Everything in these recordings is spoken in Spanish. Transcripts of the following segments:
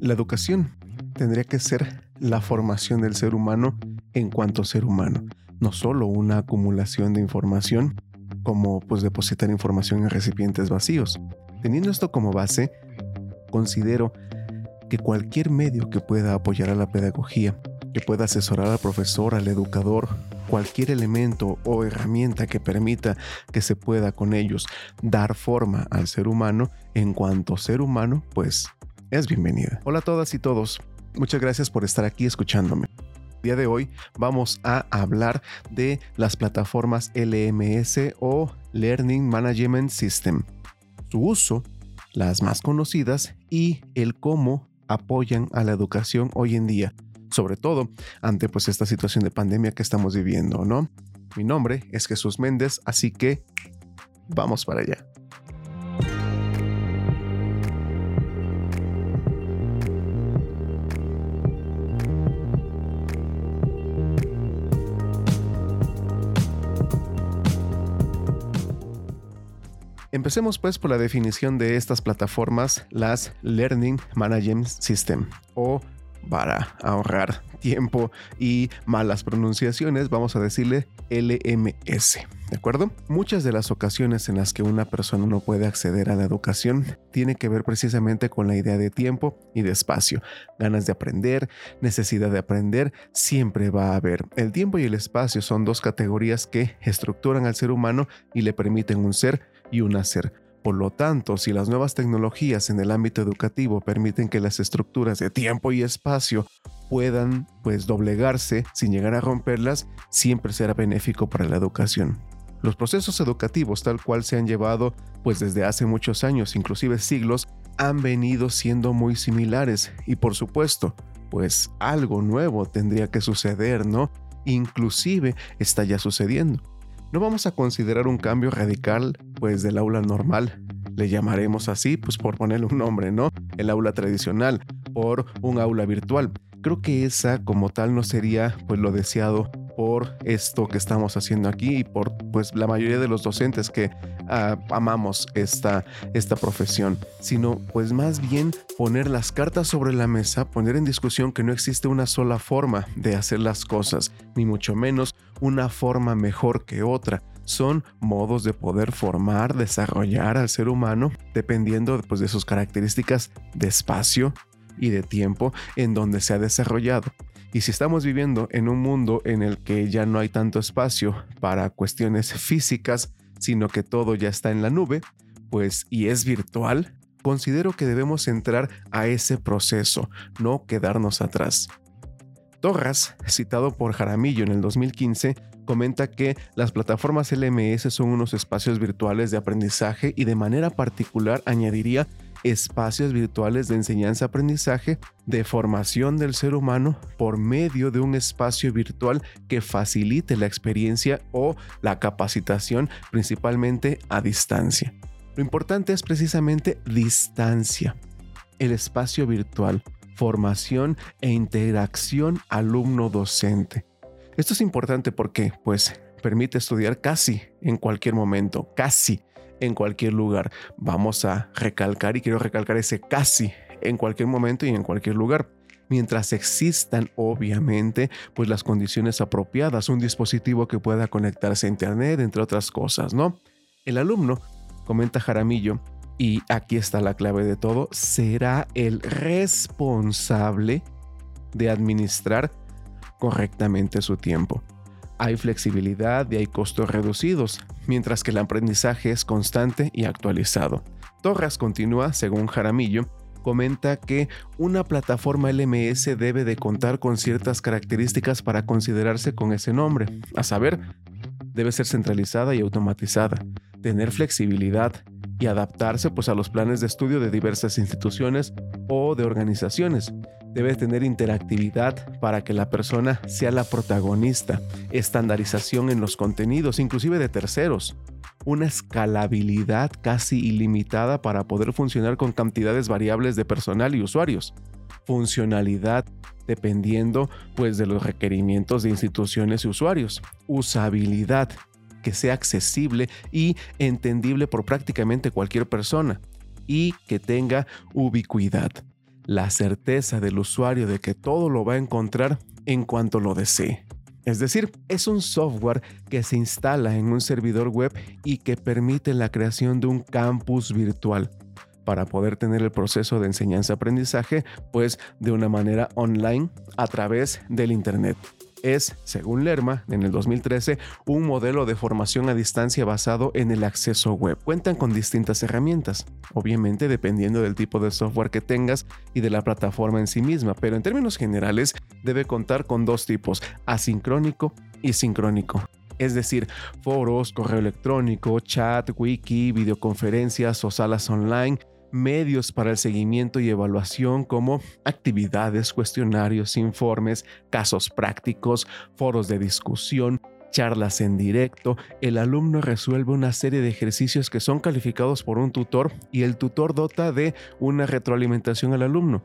La educación tendría que ser la formación del ser humano en cuanto ser humano, no solo una acumulación de información, como pues depositar información en recipientes vacíos. Teniendo esto como base, considero que cualquier medio que pueda apoyar a la pedagogía, que pueda asesorar al profesor, al educador, cualquier elemento o herramienta que permita que se pueda con ellos dar forma al ser humano en cuanto ser humano, pues es bienvenida. Hola a todas y todos, muchas gracias por estar aquí escuchándome. El día de hoy vamos a hablar de las plataformas LMS o Learning Management System, su uso, las más conocidas y el cómo apoyan a la educación hoy en día, sobre todo ante pues esta situación de pandemia que estamos viviendo, ¿no? Mi nombre es Jesús Méndez, así que vamos para allá. Empecemos pues por la definición de estas plataformas, las Learning Management System o para ahorrar tiempo y malas pronunciaciones, vamos a decirle LMS. ¿De acuerdo? Muchas de las ocasiones en las que una persona no puede acceder a la educación tiene que ver precisamente con la idea de tiempo y de espacio. Ganas de aprender, necesidad de aprender, siempre va a haber. El tiempo y el espacio son dos categorías que estructuran al ser humano y le permiten un ser y un hacer. Por lo tanto, si las nuevas tecnologías en el ámbito educativo permiten que las estructuras de tiempo y espacio puedan pues doblegarse sin llegar a romperlas, siempre será benéfico para la educación. Los procesos educativos tal cual se han llevado pues desde hace muchos años, inclusive siglos, han venido siendo muy similares y por supuesto, pues algo nuevo tendría que suceder, ¿no? Inclusive está ya sucediendo. No vamos a considerar un cambio radical, pues del aula normal, le llamaremos así, pues por ponerle un nombre, ¿no? El aula tradicional, por un aula virtual. Creo que esa como tal no sería pues lo deseado por esto que estamos haciendo aquí y por pues la mayoría de los docentes que ah, amamos esta, esta profesión, sino pues más bien poner las cartas sobre la mesa, poner en discusión que no existe una sola forma de hacer las cosas, ni mucho menos una forma mejor que otra. Son modos de poder formar, desarrollar al ser humano dependiendo pues, de sus características de espacio y de tiempo en donde se ha desarrollado. Y si estamos viviendo en un mundo en el que ya no hay tanto espacio para cuestiones físicas, sino que todo ya está en la nube, pues y es virtual, considero que debemos entrar a ese proceso, no quedarnos atrás. Torras, citado por Jaramillo en el 2015, comenta que las plataformas LMS son unos espacios virtuales de aprendizaje y de manera particular añadiría espacios virtuales de enseñanza-aprendizaje de formación del ser humano por medio de un espacio virtual que facilite la experiencia o la capacitación principalmente a distancia. Lo importante es precisamente distancia, el espacio virtual, formación e interacción alumno-docente. Esto es importante porque, pues, permite estudiar casi en cualquier momento, casi en cualquier lugar. Vamos a recalcar y quiero recalcar ese casi en cualquier momento y en cualquier lugar. Mientras existan, obviamente, pues las condiciones apropiadas, un dispositivo que pueda conectarse a Internet, entre otras cosas, ¿no? El alumno, comenta Jaramillo, y aquí está la clave de todo, será el responsable de administrar correctamente su tiempo hay flexibilidad y hay costos reducidos, mientras que el aprendizaje es constante y actualizado. Torres continúa, según Jaramillo, comenta que una plataforma LMS debe de contar con ciertas características para considerarse con ese nombre, a saber, debe ser centralizada y automatizada, tener flexibilidad y adaptarse pues a los planes de estudio de diversas instituciones o de organizaciones, debe tener interactividad para que la persona sea la protagonista, estandarización en los contenidos, inclusive de terceros, una escalabilidad casi ilimitada para poder funcionar con cantidades variables de personal y usuarios, funcionalidad dependiendo pues de los requerimientos de instituciones y usuarios, usabilidad que sea accesible y entendible por prácticamente cualquier persona y que tenga ubicuidad la certeza del usuario de que todo lo va a encontrar en cuanto lo desee. Es decir, es un software que se instala en un servidor web y que permite la creación de un campus virtual para poder tener el proceso de enseñanza-aprendizaje pues de una manera online a través del Internet es, según Lerma, en el 2013, un modelo de formación a distancia basado en el acceso web. Cuentan con distintas herramientas, obviamente dependiendo del tipo de software que tengas y de la plataforma en sí misma, pero en términos generales debe contar con dos tipos, asincrónico y sincrónico es decir, foros, correo electrónico, chat, wiki, videoconferencias o salas online, medios para el seguimiento y evaluación como actividades, cuestionarios, informes, casos prácticos, foros de discusión, charlas en directo, el alumno resuelve una serie de ejercicios que son calificados por un tutor y el tutor dota de una retroalimentación al alumno.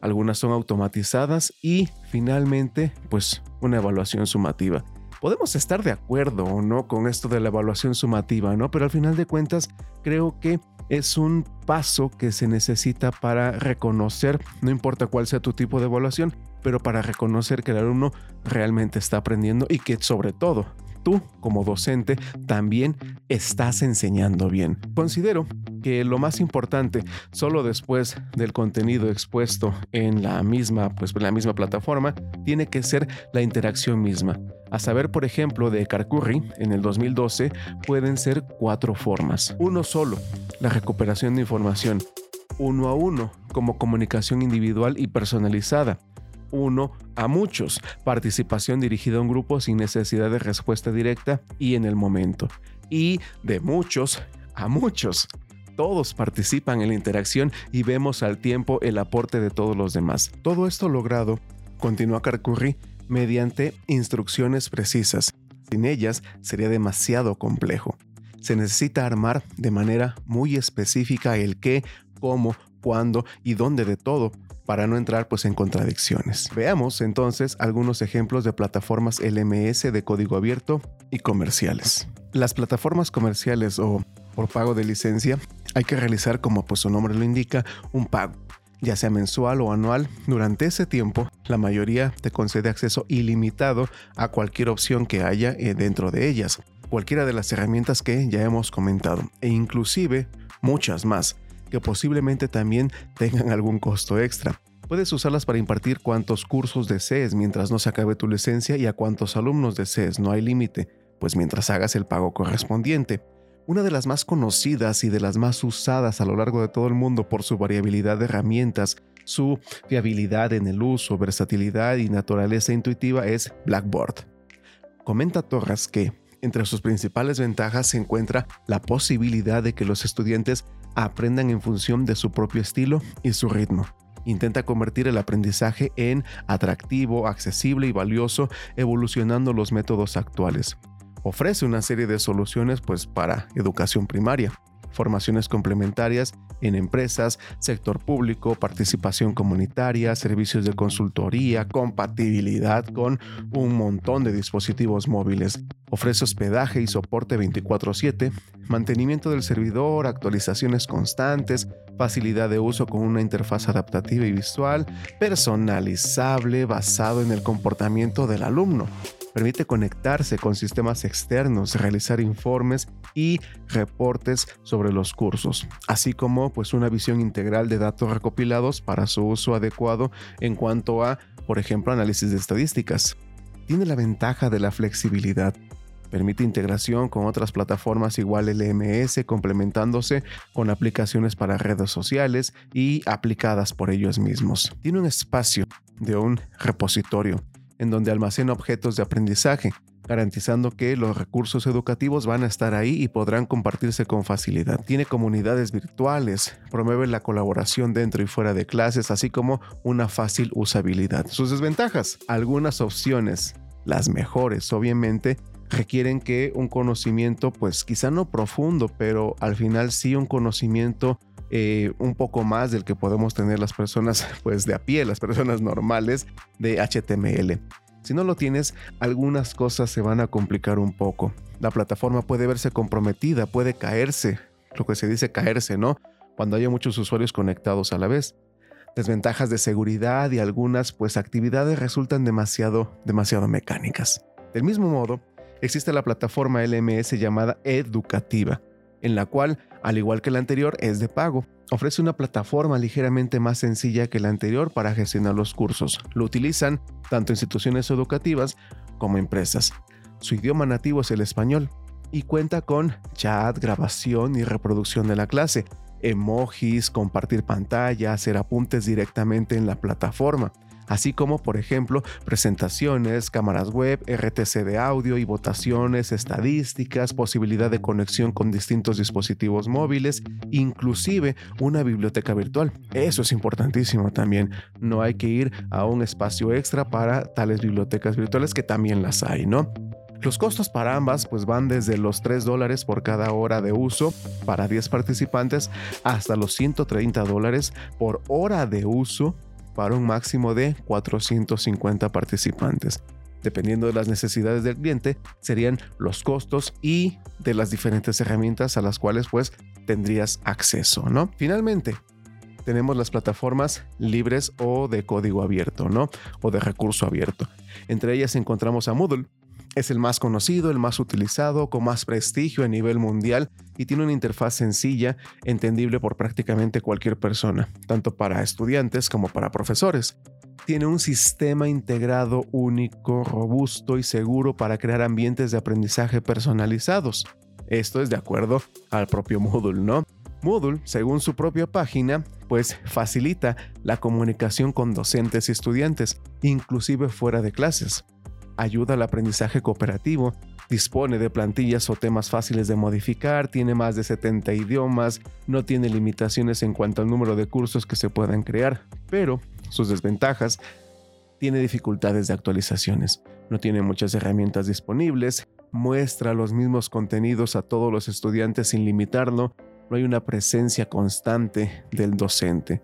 Algunas son automatizadas y finalmente pues una evaluación sumativa podemos estar de acuerdo o no con esto de la evaluación sumativa, ¿no? Pero al final de cuentas, creo que es un paso que se necesita para reconocer, no importa cuál sea tu tipo de evaluación, pero para reconocer que el alumno realmente está aprendiendo y que sobre todo tú como docente también estás enseñando bien. Considero que lo más importante, solo después del contenido expuesto en la misma, pues, en la misma plataforma, tiene que ser la interacción misma. A saber, por ejemplo, de Carcurri en el 2012 pueden ser cuatro formas. Uno solo, la recuperación de información. Uno a uno, como comunicación individual y personalizada uno a muchos, participación dirigida a un grupo sin necesidad de respuesta directa y en el momento. Y de muchos a muchos. Todos participan en la interacción y vemos al tiempo el aporte de todos los demás. Todo esto logrado, continúa Carcurri, mediante instrucciones precisas. Sin ellas sería demasiado complejo. Se necesita armar de manera muy específica el qué, cómo, cuándo y dónde de todo para no entrar pues en contradicciones. Veamos entonces algunos ejemplos de plataformas LMS de código abierto y comerciales. Las plataformas comerciales o por pago de licencia hay que realizar como pues su nombre lo indica un pago ya sea mensual o anual, durante ese tiempo la mayoría te concede acceso ilimitado a cualquier opción que haya eh, dentro de ellas, cualquiera de las herramientas que ya hemos comentado, e inclusive muchas más que posiblemente también tengan algún costo extra. Puedes usarlas para impartir cuantos cursos desees mientras no se acabe tu licencia y a cuantos alumnos desees, no hay límite, pues mientras hagas el pago correspondiente. Una de las más conocidas y de las más usadas a lo largo de todo el mundo por su variabilidad de herramientas, su fiabilidad en el uso, versatilidad y naturaleza intuitiva es Blackboard. Comenta Torres que, entre sus principales ventajas se encuentra la posibilidad de que los estudiantes aprendan en función de su propio estilo y su ritmo. Intenta convertir el aprendizaje en atractivo, accesible y valioso, evolucionando los métodos actuales. Ofrece una serie de soluciones pues, para educación primaria, formaciones complementarias en empresas, sector público, participación comunitaria, servicios de consultoría, compatibilidad con un montón de dispositivos móviles. Ofrece hospedaje y soporte 24/7, mantenimiento del servidor, actualizaciones constantes, facilidad de uso con una interfaz adaptativa y visual, personalizable basado en el comportamiento del alumno permite conectarse con sistemas externos, realizar informes y reportes sobre los cursos, así como pues una visión integral de datos recopilados para su uso adecuado en cuanto a, por ejemplo, análisis de estadísticas. Tiene la ventaja de la flexibilidad. Permite integración con otras plataformas igual LMS, complementándose con aplicaciones para redes sociales y aplicadas por ellos mismos. Tiene un espacio de un repositorio en donde almacena objetos de aprendizaje, garantizando que los recursos educativos van a estar ahí y podrán compartirse con facilidad. Tiene comunidades virtuales, promueve la colaboración dentro y fuera de clases, así como una fácil usabilidad. Sus desventajas, algunas opciones, las mejores obviamente, requieren que un conocimiento, pues quizá no profundo, pero al final sí un conocimiento eh, un poco más del que podemos tener las personas pues de a pie, las personas normales de HTML. Si no lo tienes, algunas cosas se van a complicar un poco. La plataforma puede verse comprometida, puede caerse, lo que se dice caerse, ¿no? Cuando haya muchos usuarios conectados a la vez. desventajas de seguridad y algunas pues actividades resultan demasiado, demasiado mecánicas. Del mismo modo, existe la plataforma LMS llamada Educativa, en la cual, al igual que la anterior, es de pago. Ofrece una plataforma ligeramente más sencilla que la anterior para gestionar los cursos. Lo utilizan tanto instituciones educativas como empresas. Su idioma nativo es el español y cuenta con chat, grabación y reproducción de la clase, emojis, compartir pantalla, hacer apuntes directamente en la plataforma así como por ejemplo presentaciones, cámaras web, RTC de audio y votaciones, estadísticas, posibilidad de conexión con distintos dispositivos móviles, inclusive una biblioteca virtual. Eso es importantísimo también. No hay que ir a un espacio extra para tales bibliotecas virtuales que también las hay, ¿no? Los costos para ambas pues van desde los 3 dólares por cada hora de uso para 10 participantes hasta los 130 dólares por hora de uso para un máximo de 450 participantes. Dependiendo de las necesidades del cliente, serían los costos y de las diferentes herramientas a las cuales pues tendrías acceso, ¿no? Finalmente, tenemos las plataformas libres o de código abierto, ¿no? O de recurso abierto. Entre ellas encontramos a Moodle, es el más conocido, el más utilizado, con más prestigio a nivel mundial y tiene una interfaz sencilla, entendible por prácticamente cualquier persona, tanto para estudiantes como para profesores. Tiene un sistema integrado único, robusto y seguro para crear ambientes de aprendizaje personalizados. Esto es de acuerdo al propio Moodle, ¿no? Moodle, según su propia página, pues facilita la comunicación con docentes y estudiantes, inclusive fuera de clases ayuda al aprendizaje cooperativo, dispone de plantillas o temas fáciles de modificar, tiene más de 70 idiomas, no tiene limitaciones en cuanto al número de cursos que se puedan crear, pero sus desventajas tiene dificultades de actualizaciones, no tiene muchas herramientas disponibles, muestra los mismos contenidos a todos los estudiantes sin limitarlo, no hay una presencia constante del docente.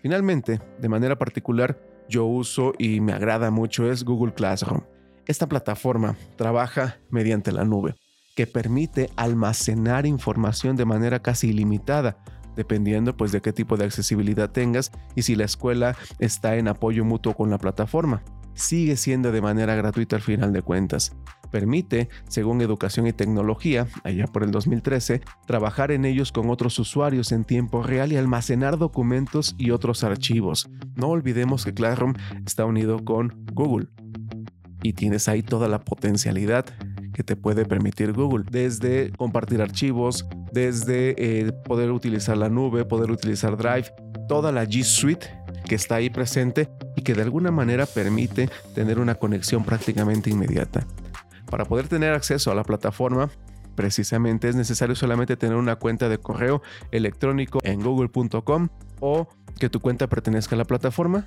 Finalmente, de manera particular, yo uso y me agrada mucho es Google Classroom. Esta plataforma trabaja mediante la nube, que permite almacenar información de manera casi ilimitada, dependiendo pues de qué tipo de accesibilidad tengas y si la escuela está en apoyo mutuo con la plataforma. Sigue siendo de manera gratuita al final de cuentas. Permite, según Educación y Tecnología, allá por el 2013, trabajar en ellos con otros usuarios en tiempo real y almacenar documentos y otros archivos. No olvidemos que Classroom está unido con Google y tienes ahí toda la potencialidad que te puede permitir Google, desde compartir archivos, desde eh, poder utilizar la nube, poder utilizar Drive, toda la G Suite que está ahí presente y que de alguna manera permite tener una conexión prácticamente inmediata. Para poder tener acceso a la plataforma, precisamente es necesario solamente tener una cuenta de correo electrónico en google.com o que tu cuenta pertenezca a la plataforma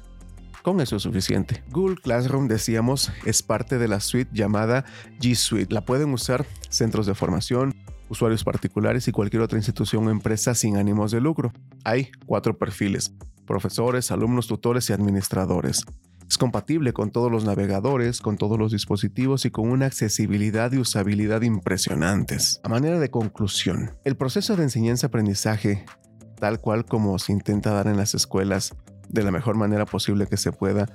con eso es suficiente. Google Classroom, decíamos, es parte de la suite llamada G Suite. La pueden usar centros de formación, usuarios particulares y cualquier otra institución o empresa sin ánimos de lucro. Hay cuatro perfiles, profesores, alumnos, tutores y administradores. Es compatible con todos los navegadores, con todos los dispositivos y con una accesibilidad y usabilidad impresionantes. A manera de conclusión, el proceso de enseñanza-aprendizaje, tal cual como se intenta dar en las escuelas, de la mejor manera posible que se pueda,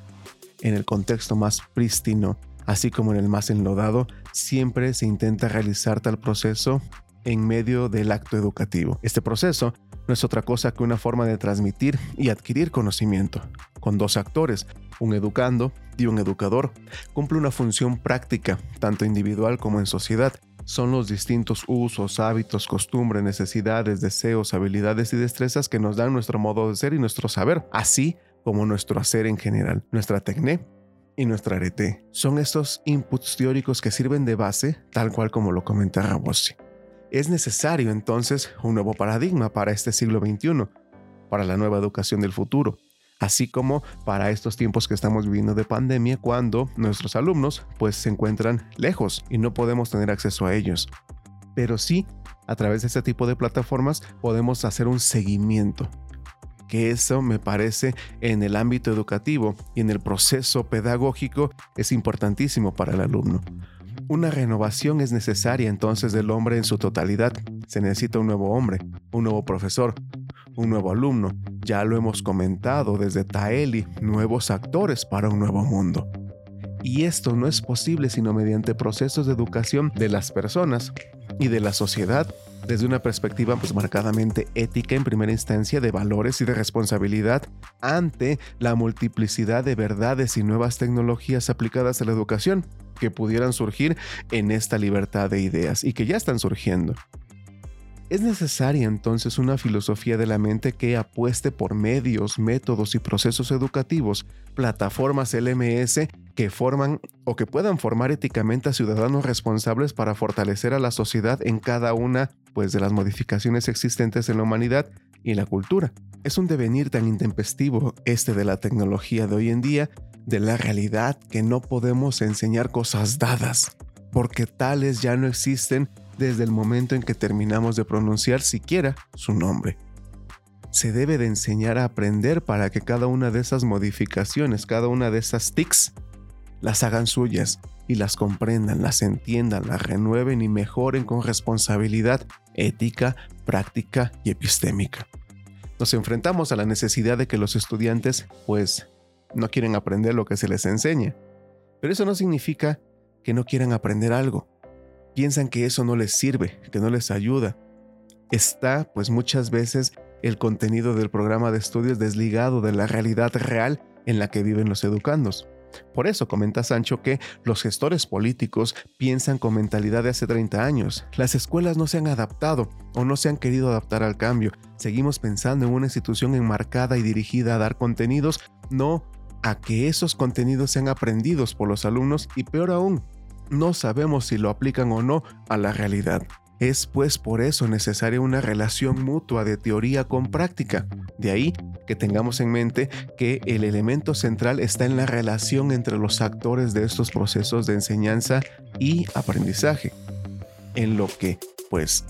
en el contexto más prístino, así como en el más enlodado, siempre se intenta realizar tal proceso en medio del acto educativo. Este proceso no es otra cosa que una forma de transmitir y adquirir conocimiento, con dos actores, un educando y un educador. Cumple una función práctica, tanto individual como en sociedad, son los distintos usos, hábitos, costumbres, necesidades, deseos, habilidades y destrezas que nos dan nuestro modo de ser y nuestro saber, así como nuestro hacer en general, nuestra tecné y nuestra arete. Son estos inputs teóricos que sirven de base, tal cual como lo comenta Rabossi. Es necesario entonces un nuevo paradigma para este siglo XXI, para la nueva educación del futuro, así como para estos tiempos que estamos viviendo de pandemia cuando nuestros alumnos pues se encuentran lejos y no podemos tener acceso a ellos. Pero sí, a través de este tipo de plataformas podemos hacer un seguimiento, que eso me parece en el ámbito educativo y en el proceso pedagógico es importantísimo para el alumno. Una renovación es necesaria entonces del hombre en su totalidad. Se necesita un nuevo hombre, un nuevo profesor, un nuevo alumno. Ya lo hemos comentado desde Taeli, nuevos actores para un nuevo mundo. Y esto no es posible sino mediante procesos de educación de las personas y de la sociedad desde una perspectiva pues, marcadamente ética en primera instancia de valores y de responsabilidad ante la multiplicidad de verdades y nuevas tecnologías aplicadas a la educación que pudieran surgir en esta libertad de ideas y que ya están surgiendo. Es necesaria entonces una filosofía de la mente que apueste por medios, métodos y procesos educativos, plataformas LMS que forman o que puedan formar éticamente a ciudadanos responsables para fortalecer a la sociedad en cada una pues, de las modificaciones existentes en la humanidad y la cultura. Es un devenir tan intempestivo este de la tecnología de hoy en día, de la realidad que no podemos enseñar cosas dadas, porque tales ya no existen desde el momento en que terminamos de pronunciar siquiera su nombre. Se debe de enseñar a aprender para que cada una de esas modificaciones, cada una de esas tics, las hagan suyas y las comprendan, las entiendan, las renueven y mejoren con responsabilidad ética, práctica y epistémica. Nos enfrentamos a la necesidad de que los estudiantes, pues, no quieren aprender lo que se les enseña. Pero eso no significa que no quieran aprender algo piensan que eso no les sirve, que no les ayuda. Está, pues muchas veces, el contenido del programa de estudios desligado de la realidad real en la que viven los educandos. Por eso comenta Sancho que los gestores políticos piensan con mentalidad de hace 30 años. Las escuelas no se han adaptado o no se han querido adaptar al cambio. Seguimos pensando en una institución enmarcada y dirigida a dar contenidos, no a que esos contenidos sean aprendidos por los alumnos y peor aún, no sabemos si lo aplican o no a la realidad. Es pues por eso necesaria una relación mutua de teoría con práctica. De ahí que tengamos en mente que el elemento central está en la relación entre los actores de estos procesos de enseñanza y aprendizaje, en lo que, pues,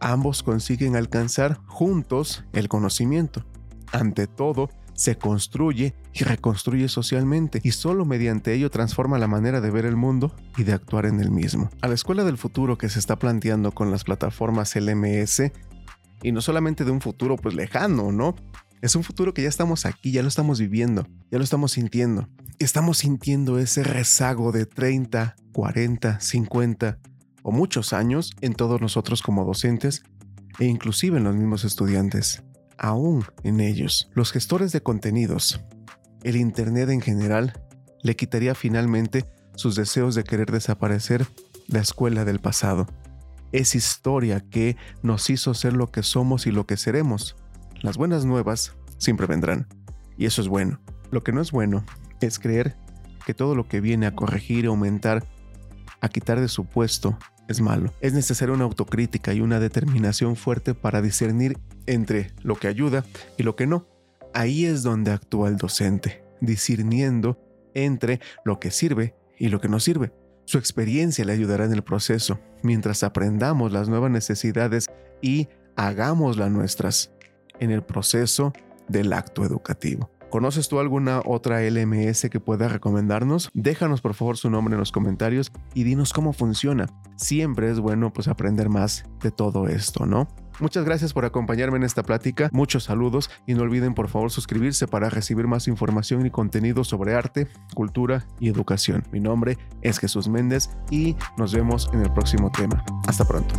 ambos consiguen alcanzar juntos el conocimiento. Ante todo, se construye y reconstruye socialmente y solo mediante ello transforma la manera de ver el mundo y de actuar en el mismo. A la escuela del futuro que se está planteando con las plataformas LMS y no solamente de un futuro pues lejano, ¿no? Es un futuro que ya estamos aquí, ya lo estamos viviendo, ya lo estamos sintiendo. Estamos sintiendo ese rezago de 30, 40, 50 o muchos años en todos nosotros como docentes e inclusive en los mismos estudiantes aún en ellos. Los gestores de contenidos, el Internet en general, le quitaría finalmente sus deseos de querer desaparecer la escuela del pasado. Es historia que nos hizo ser lo que somos y lo que seremos. Las buenas nuevas siempre vendrán, y eso es bueno. Lo que no es bueno es creer que todo lo que viene a corregir, aumentar, a quitar de su puesto, es malo. Es necesaria una autocrítica y una determinación fuerte para discernir entre lo que ayuda y lo que no. Ahí es donde actúa el docente, discerniendo entre lo que sirve y lo que no sirve. Su experiencia le ayudará en el proceso, mientras aprendamos las nuevas necesidades y hagamos las nuestras en el proceso del acto educativo. ¿Conoces tú alguna otra LMS que pueda recomendarnos? Déjanos por favor su nombre en los comentarios y dinos cómo funciona. Siempre es bueno pues aprender más de todo esto, ¿no? Muchas gracias por acompañarme en esta plática, muchos saludos y no olviden por favor suscribirse para recibir más información y contenido sobre arte, cultura y educación. Mi nombre es Jesús Méndez y nos vemos en el próximo tema. Hasta pronto.